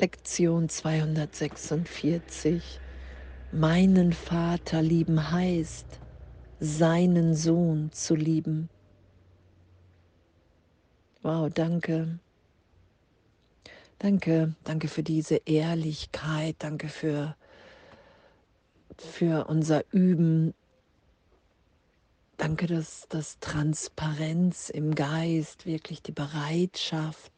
Lektion 246. Meinen Vater lieben heißt, seinen Sohn zu lieben. Wow, danke. Danke, danke für diese Ehrlichkeit, danke für, für unser Üben. Danke, dass das Transparenz im Geist, wirklich die Bereitschaft,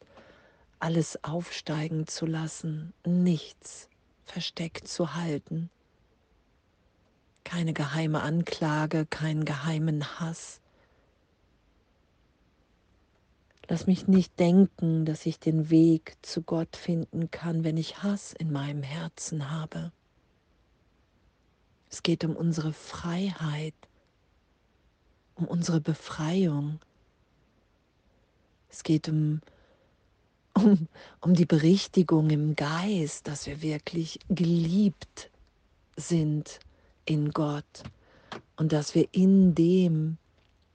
alles aufsteigen zu lassen, nichts versteckt zu halten, keine geheime Anklage, keinen geheimen Hass. Lass mich nicht denken, dass ich den Weg zu Gott finden kann, wenn ich Hass in meinem Herzen habe. Es geht um unsere Freiheit, um unsere Befreiung. Es geht um um, um die Berichtigung im Geist, dass wir wirklich geliebt sind in Gott und dass wir in dem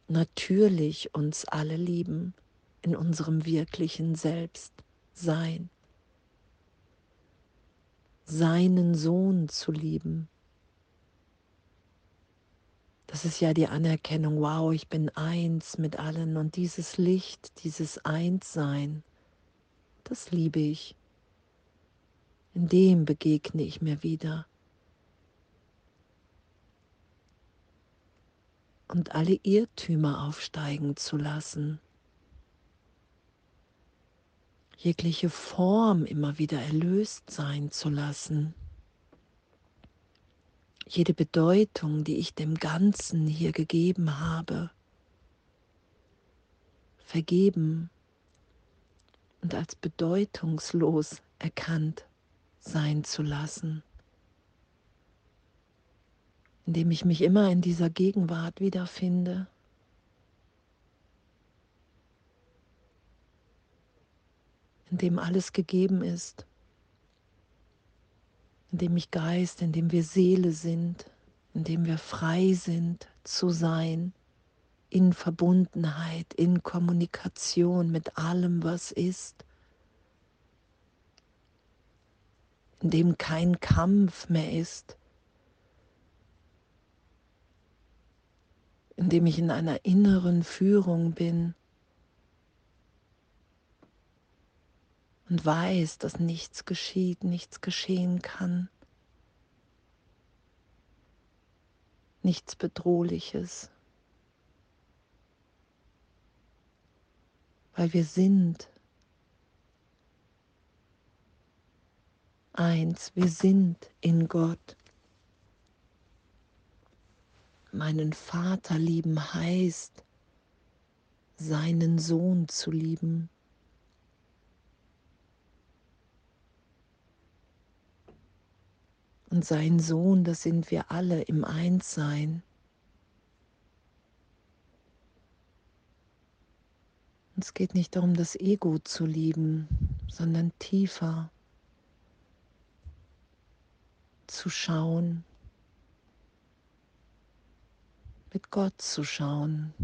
natürlich uns alle lieben, in unserem wirklichen Selbst sein. Seinen Sohn zu lieben. Das ist ja die Anerkennung, wow, ich bin eins mit allen und dieses Licht, dieses Einssein das liebe ich. In dem begegne ich mir wieder. Und alle Irrtümer aufsteigen zu lassen. Jegliche Form immer wieder erlöst sein zu lassen. Jede Bedeutung, die ich dem Ganzen hier gegeben habe, vergeben und als bedeutungslos erkannt sein zu lassen, indem ich mich immer in dieser Gegenwart wiederfinde. in dem alles gegeben ist, in dem ich Geist, in dem wir Seele sind, in dem wir frei sind zu sein in Verbundenheit, in Kommunikation mit allem, was ist, in dem kein Kampf mehr ist, in dem ich in einer inneren Führung bin und weiß, dass nichts geschieht, nichts geschehen kann, nichts Bedrohliches. Weil wir sind eins, wir sind in Gott. Meinen Vater lieben heißt, seinen Sohn zu lieben. Und sein Sohn, das sind wir alle im Einssein. Es geht nicht darum, das Ego zu lieben, sondern tiefer zu schauen, mit Gott zu schauen.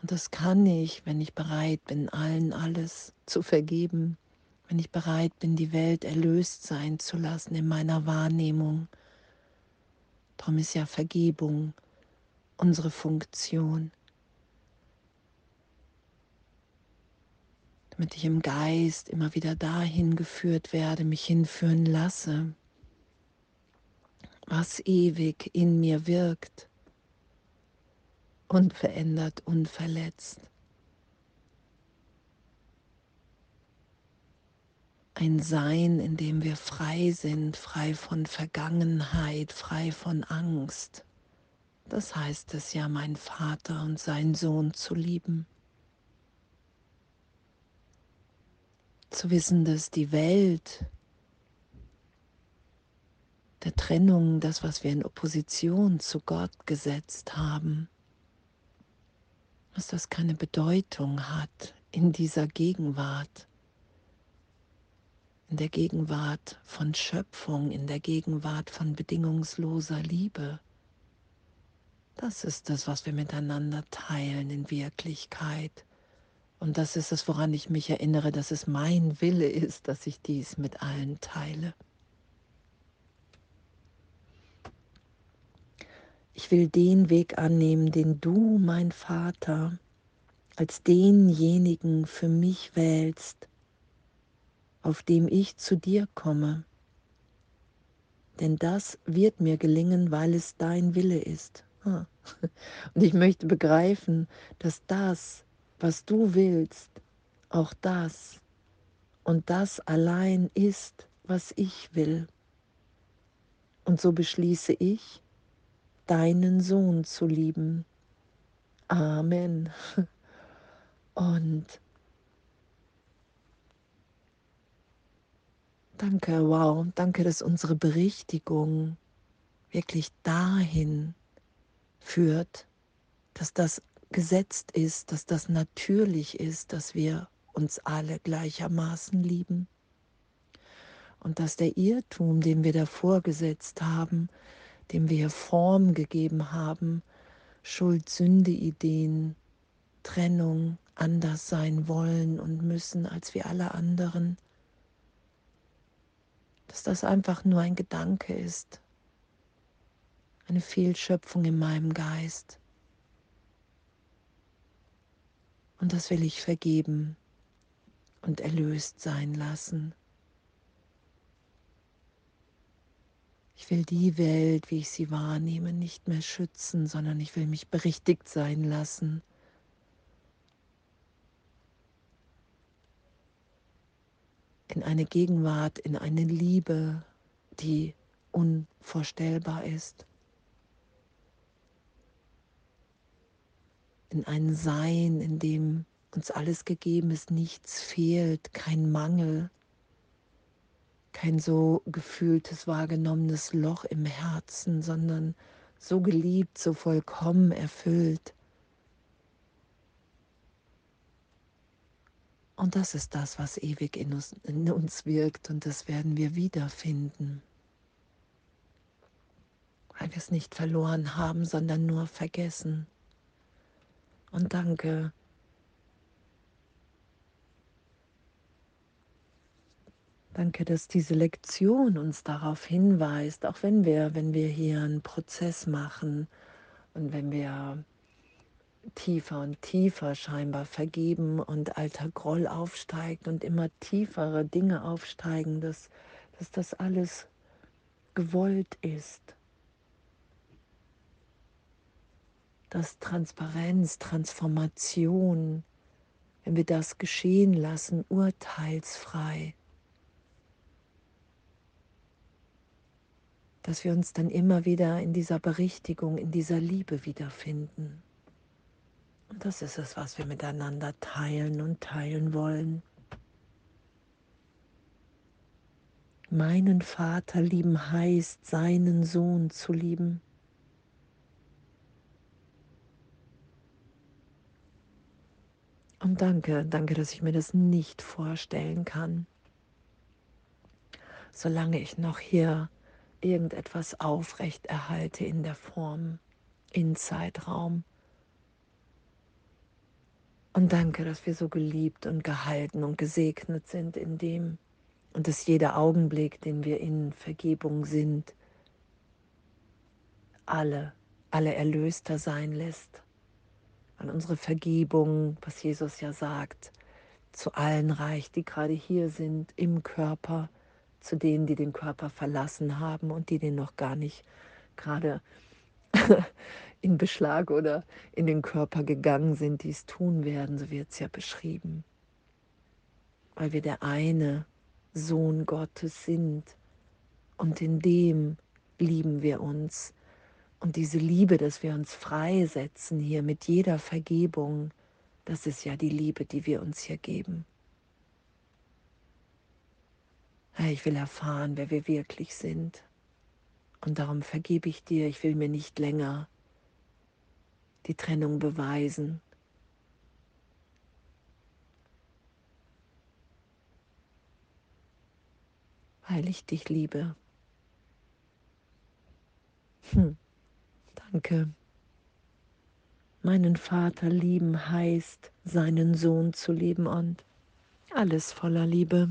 Und das kann ich, wenn ich bereit bin, allen alles zu vergeben, wenn ich bereit bin, die Welt erlöst sein zu lassen in meiner Wahrnehmung. Darum ist ja Vergebung unsere Funktion. Damit ich im Geist immer wieder dahin geführt werde, mich hinführen lasse, was ewig in mir wirkt, unverändert, unverletzt. Ein Sein, in dem wir frei sind, frei von Vergangenheit, frei von Angst. Das heißt es ja, mein Vater und seinen Sohn zu lieben. Zu wissen, dass die Welt der Trennung, das, was wir in Opposition zu Gott gesetzt haben, dass das keine Bedeutung hat in dieser Gegenwart, in der Gegenwart von Schöpfung, in der Gegenwart von bedingungsloser Liebe. Das ist das, was wir miteinander teilen in Wirklichkeit Und das ist es, woran ich mich erinnere, dass es mein Wille ist, dass ich dies mit allen teile. Ich will den Weg annehmen, den du, mein Vater, als denjenigen für mich wählst, auf dem ich zu dir komme. Denn das wird mir gelingen, weil es dein Wille ist. Und ich möchte begreifen, dass das, was du willst, auch das und das allein ist, was ich will. Und so beschließe ich, deinen Sohn zu lieben. Amen. Und danke, wow, danke, dass unsere Berichtigung wirklich dahin führt, dass das gesetzt ist, dass das natürlich ist, dass wir uns alle gleichermaßen lieben. Und dass der Irrtum, den wir davor gesetzt haben, dem wir Form gegeben haben, Schuld, Sünde, Ideen, Trennung, anders sein wollen und müssen als wir alle anderen, dass das einfach nur ein Gedanke ist, eine Fehlschöpfung in meinem Geist. Und das will ich vergeben und erlöst sein lassen. Ich will die Welt, wie ich sie wahrnehme, nicht mehr schützen, sondern ich will mich berichtigt sein lassen. In eine Gegenwart, in eine Liebe, die unvorstellbar ist. In ein Sein, in dem uns alles gegeben ist, nichts fehlt, kein Mangel, kein so gefühltes, wahrgenommenes Loch im Herzen, sondern so geliebt, so vollkommen erfüllt. Und das ist das, was ewig in uns, in uns wirkt und das werden wir wiederfinden, weil wir es nicht verloren haben, sondern nur vergessen. Und danke. Danke, dass diese Lektion uns darauf hinweist, auch wenn wir, wenn wir hier einen Prozess machen und wenn wir tiefer und tiefer scheinbar vergeben und alter Groll aufsteigt und immer tiefere Dinge aufsteigen, dass, dass das alles gewollt ist. Dass Transparenz, Transformation, wenn wir das geschehen lassen, urteilsfrei, dass wir uns dann immer wieder in dieser Berichtigung, in dieser Liebe wiederfinden. Und das ist es, was wir miteinander teilen und teilen wollen. Meinen Vater lieben heißt, seinen Sohn zu lieben. Danke, danke, dass ich mir das nicht vorstellen kann. Solange ich noch hier irgendetwas aufrecht erhalte in der Form, in Zeitraum. Und danke, dass wir so geliebt und gehalten und gesegnet sind in dem und dass jeder Augenblick, den wir in Vergebung sind, alle, alle erlöster sein lässt weil unsere Vergebung, was Jesus ja sagt, zu allen reicht, die gerade hier sind im Körper, zu denen, die den Körper verlassen haben und die den noch gar nicht gerade in Beschlag oder in den Körper gegangen sind, die es tun werden, so wird es ja beschrieben. Weil wir der eine Sohn Gottes sind und in dem lieben wir uns und diese Liebe, dass wir uns freisetzen hier mit jeder Vergebung, das ist ja die Liebe, die wir uns hier geben. Ich will erfahren, wer wir wirklich sind. Und darum vergebe ich dir, ich will mir nicht länger die Trennung beweisen. Weil ich dich liebe. Hm. Danke. Meinen Vater lieben heißt, seinen Sohn zu lieben und alles voller Liebe.